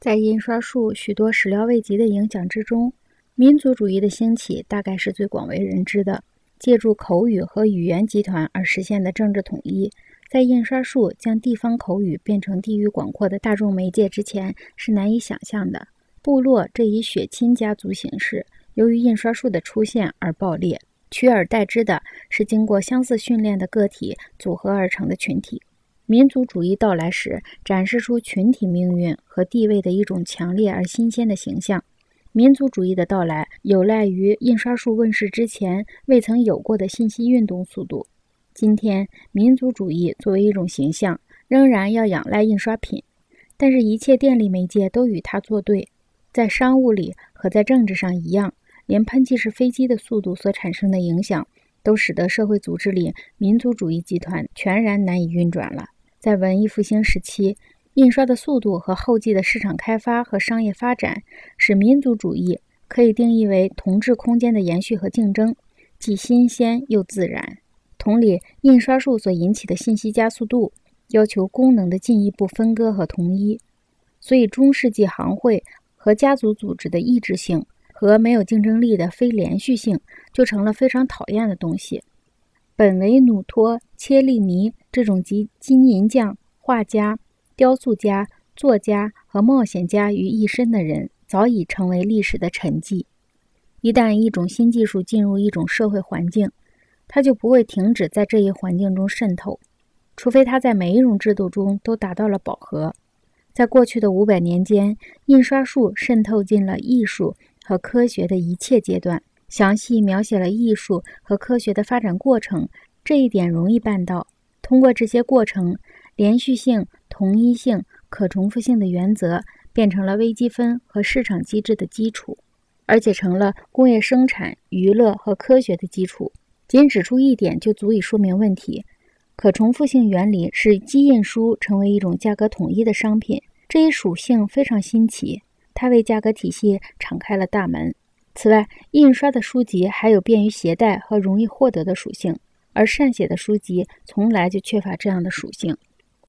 在印刷术许多始料未及的影响之中，民族主义的兴起大概是最广为人知的。借助口语和语言集团而实现的政治统一，在印刷术将地方口语变成地域广阔的大众媒介之前是难以想象的。部落这一血亲家族形式，由于印刷术的出现而爆裂，取而代之的是经过相似训练的个体组合而成的群体。民族主义到来时，展示出群体命运和地位的一种强烈而新鲜的形象。民族主义的到来有赖于印刷术问世之前未曾有过的信息运动速度。今天，民族主义作为一种形象，仍然要仰赖印刷品，但是，一切电力媒介都与它作对。在商务里和在政治上一样，连喷气式飞机的速度所产生的影响，都使得社会组织里民族主义集团全然难以运转了。在文艺复兴时期，印刷的速度和后继的市场开发和商业发展，使民族主义可以定义为同质空间的延续和竞争，既新鲜又自然。同理，印刷术所引起的信息加速度，要求功能的进一步分割和统一。所以，中世纪行会和家族组织的抑制性和没有竞争力的非连续性，就成了非常讨厌的东西。本维努托·切利尼这种集金银匠、画家、雕塑家、作家和冒险家于一身的人，早已成为历史的沉寂。一旦一种新技术进入一种社会环境，它就不会停止在这一环境中渗透，除非它在每一种制度中都达到了饱和。在过去的五百年间，印刷术渗透进了艺术和科学的一切阶段。详细描写了艺术和科学的发展过程，这一点容易办到。通过这些过程，连续性、同一性、可重复性的原则变成了微积分和市场机制的基础，而且成了工业生产、娱乐和科学的基础。仅指出一点就足以说明问题：可重复性原理使机印书成为一种价格统一的商品。这一属性非常新奇，它为价格体系敞开了大门。此外，印刷的书籍还有便于携带和容易获得的属性，而善写的书籍从来就缺乏这样的属性。